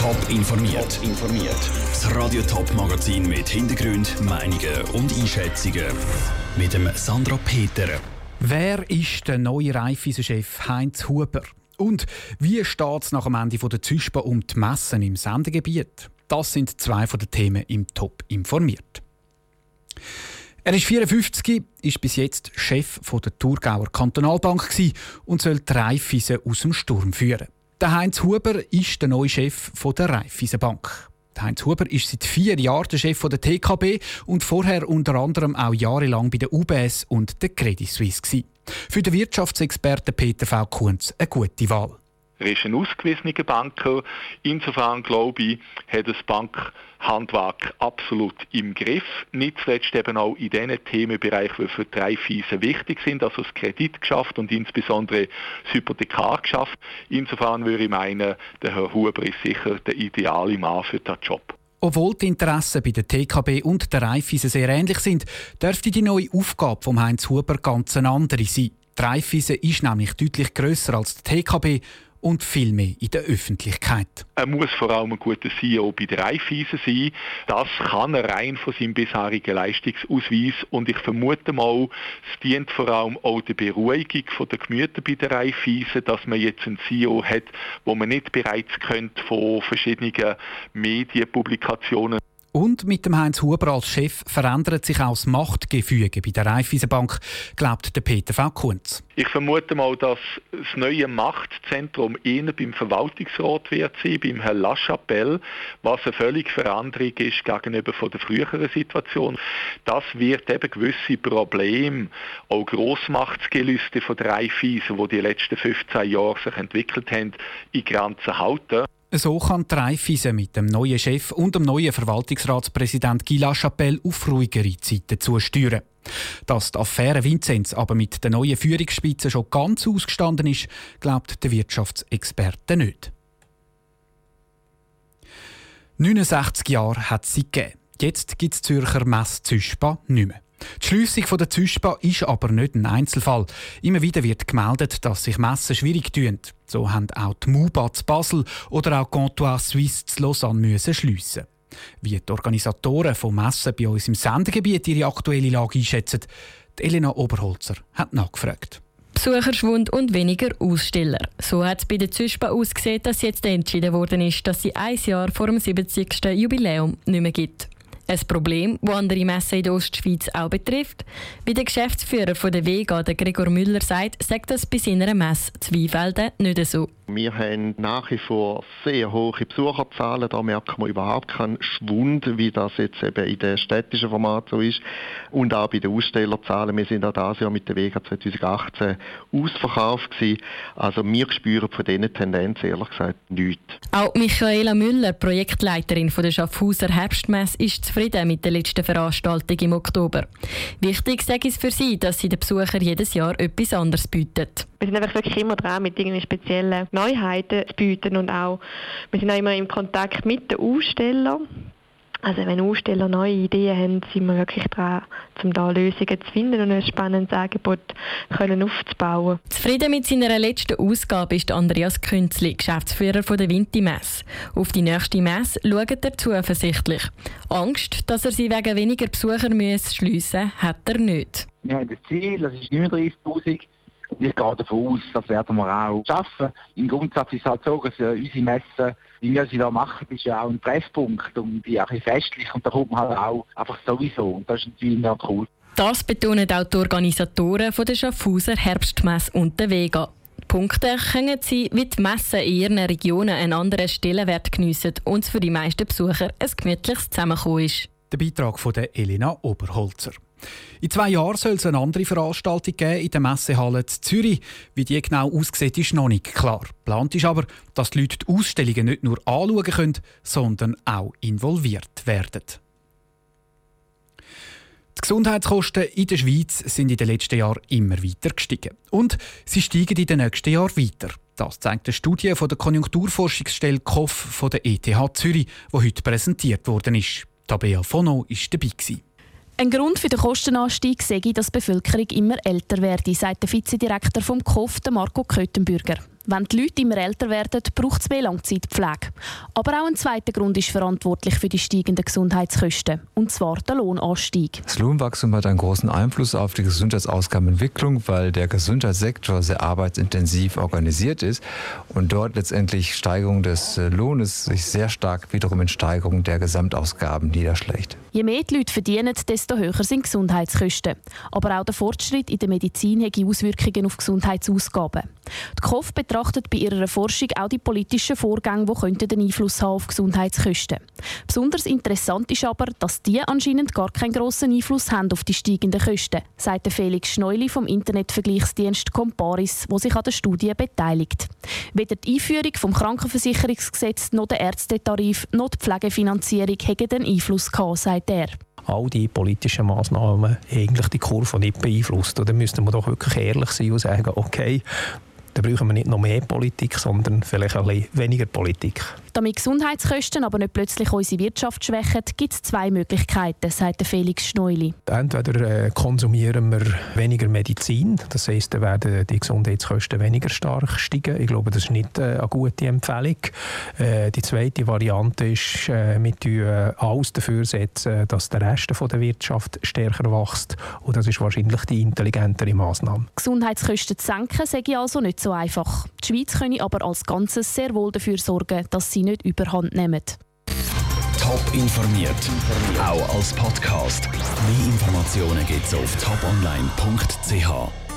Top informiert. informiert. Das Radio Top Magazin mit Hintergrund, Meinungen und Einschätzungen mit dem Sandra Peter. Wer ist der neue Raiffeisen-Chef Heinz Huber? Und wie steht es nach dem Ende der Züspa um die Messen im Sendegebiet? Das sind zwei von den Themen im Top informiert. Er ist 54, ist bis jetzt Chef der Thurgauer Kantonalbank und soll die Raiffeisen aus dem Sturm führen. Der Heinz Huber ist der neue Chef der Raiffeisenbank. Heinz Huber ist seit vier Jahren der Chef der TKB und vorher unter anderem auch jahrelang bei der UBS und der Credit Suisse. Für den Wirtschaftsexperten Peter V. Kunz eine gute Wahl. Er ist ein ausgewiesener Banker. Insofern glaube ich, hat das Bankhandwerk absolut im Griff. Nicht zuletzt eben auch in den Themenbereichen, die für drei Fiese wichtig sind, also das Kreditgeschäft und insbesondere das Hypothekargeschäft. Insofern würde ich meinen, der Herr Huber ist sicher der ideale Mann für diesen Job. Obwohl die Interessen bei der TKB und der Raiffeisen sehr ähnlich sind, dürfte die neue Aufgabe von Heinz Huber ganz eine andere sein. Die Raiffeisen ist nämlich deutlich grösser als die TKB und viel mehr in der Öffentlichkeit. Er muss vor allem ein guter CEO bei der Raiffeisen sein. Das kann er rein von seinem bisherigen Leistungsausweis und ich vermute mal, es dient vor allem auch der Beruhigung der Gemüter bei der Raiffeisen, dass man jetzt einen CEO hat, wo man nicht bereits kennt von verschiedenen Medienpublikationen und mit dem Heinz Huber als Chef verändert sich auch das Machtgefüge bei der Raiffeisenbank, glaubt der Peter V. Kunz. Ich vermute mal, dass das neue Machtzentrum eher beim Verwaltungsrat wird sein, beim Herrn Lachapelle, was eine völlig Veränderung ist gegenüber von der früheren Situation. Das wird eben gewisse Probleme, auch Grossmachtsgelüste von der Raiffeisen, die die letzten 15 Jahre sich entwickelt haben, in Grenzen halten. So kann die Raiffeisen mit dem neuen Chef und dem neuen Verwaltungsratspräsident Guy Lachapelle auf ruhigere Zeiten zusteuern. Dass die Affäre Vinzenz aber mit der neuen Führungsspitze schon ganz ausgestanden ist, glaubt der Wirtschaftsexperte nicht. 69 Jahre hat sie gegeben. Jetzt gibt es Zürcher Mess Züspa nicht mehr. Die Schliessung der Züspa ist aber nicht ein Einzelfall. Immer wieder wird gemeldet, dass sich Messen schwierig tun. So haben auch die MUBA zu Basel oder auch Comptoir Suisse zu Lausanne müssen schliessen. Wie die Organisatoren von Messen bei uns im Sendegebiet ihre aktuelle Lage einschätzen, Elena Oberholzer hat nachgefragt. Besucherschwund und weniger Aussteller. So hat es bei der Züspa ausgesehen, dass jetzt entschieden worden ist, dass sie ein Jahr vor dem 70. Jubiläum nicht mehr gibt. Ein Problem, das andere Messen in der Ostschweiz auch betrifft. Wie der Geschäftsführer von der Vega, Gregor Müller, sagt, sagt das bei seiner Messe Zweifelden nicht so. Wir haben nach wie vor sehr hohe Besucherzahlen. Da merkt man überhaupt keinen Schwund, wie das jetzt eben in den städtischen Format so ist. Und auch bei den Ausstellerzahlen. Wir sind auch dieses Jahr mit der Vega 2018 ausverkauft gewesen. Also wir spüren von diesen Tendenzen ehrlich gesagt nichts. Auch Michaela Müller, Projektleiterin von der Schaffhauser Herbstmesse, ist zufrieden mit der letzten Veranstaltung im Oktober. Wichtig sage es für sie, dass sie den Besuchern jedes Jahr etwas anderes bieten. Wir sind einfach wirklich immer dran, mit irgendwie speziellen Neuheiten zu bieten und auch, wir sind auch immer im Kontakt mit den Ausstellern. Also wenn Aussteller neue Ideen haben, sind wir wirklich dran, um da Lösungen zu finden und ein spannendes Angebot können aufzubauen. Zufrieden mit seiner letzten Ausgabe ist Andreas Künzli, Geschäftsführer von der Vinti-Messe. Auf die nächste Messe schaut er zuversichtlich. Angst, dass er sie wegen weniger Besucher schliessen muss, hat er nicht. Wir haben das Ziel, das ist 39'000 ich gehe davon aus, das werden wir auch schaffen. Im Grundsatz ist es halt so, dass unsere Messe, wie wir sie da machen, ist ja auch ein Treffpunkt und die auch festlich und da kommt man halt auch einfach sowieso und das ist natürlich auch cool. Das betonen auch die Organisatoren von der Schaffhauser Herbstmesse und der Vega. Punkte können sie, wie die Messen in ihren Regionen einen anderen Stellenwert geniessen und für die meisten Besucher ein gemütliches Zusammenkommen ist. Der Beitrag von Elena Oberholzer. In zwei Jahren soll es eine andere Veranstaltung geben in der Messehalle Zürich. Wie die genau aussieht, ist noch nicht klar. Plant ist aber, dass die Leute die Ausstellungen nicht nur anschauen können, sondern auch involviert werden. Die Gesundheitskosten in der Schweiz sind in den letzten Jahren immer weiter gestiegen. Und sie steigen in den nächsten Jahren weiter. Das zeigt eine Studie von der Konjunkturforschungsstelle KOF von der ETH Zürich, die heute präsentiert worden ist. Tabea Fono war dabei. Ein Grund für den Kostenanstieg sei, dass die Bevölkerung immer älter werde, sagt der Vizedirektor vom KOF, Marco Köttenbürger. Wenn die Leute immer älter werden, braucht es mehr Langzeitpflege. Aber auch ein zweiter Grund ist verantwortlich für die steigenden Gesundheitskosten, und zwar der Lohnanstieg. Das Lohnwachstum hat einen großen Einfluss auf die Gesundheitsausgabenentwicklung, weil der Gesundheitssektor sehr arbeitsintensiv organisiert ist und dort letztendlich Steigerung des äh, Lohnes sich sehr stark wiederum in Steigerung der Gesamtausgaben niederschlägt. Je mehr die Leute verdienen, desto höher sind Gesundheitskosten. Aber auch der Fortschritt in der Medizin hat Auswirkungen auf Gesundheitsausgaben. Die KOF betrachtet bei ihrer Forschung auch die politischen Vorgänge, die den Einfluss haben auf Gesundheitskosten. Besonders interessant ist aber, dass die anscheinend gar keinen grossen Einfluss haben auf die steigenden Kosten, sagt Felix Schneuli vom Internetvergleichsdienst Comparis, wo sich an der Studie beteiligt. Weder die Einführung vom Krankenversicherungsgesetz noch der Ärztetarif noch die Pflegefinanzierung hätten den Einfluss gehabt, sagt er all die politischen Maßnahmen eigentlich die Kurve nicht beeinflusst. Oder müsste man doch wirklich ehrlich sein und sagen, okay, da brauchen wir nicht noch mehr Politik, sondern vielleicht ein bisschen weniger Politik. Damit Gesundheitskosten aber nicht plötzlich unsere Wirtschaft schwächen, gibt es zwei Möglichkeiten, sagt Felix Schneuli. Entweder äh, konsumieren wir weniger Medizin, das heisst, dann werden die Gesundheitskosten weniger stark steigen. Ich glaube, das ist nicht äh, eine gute Empfehlung. Äh, die zweite Variante ist, äh, wir alles dafür setzen, dass der Rest von der Wirtschaft stärker wächst. Und das ist wahrscheinlich die intelligentere Maßnahme. Gesundheitskosten zu senken, sage ich also nicht so einfach. Die Schweiz könne aber als Ganzes sehr wohl dafür sorgen, dass sie nicht überhand nehmen. Top informiert, auch als Podcast. Mehr Informationen gibt es auf toponline.ch.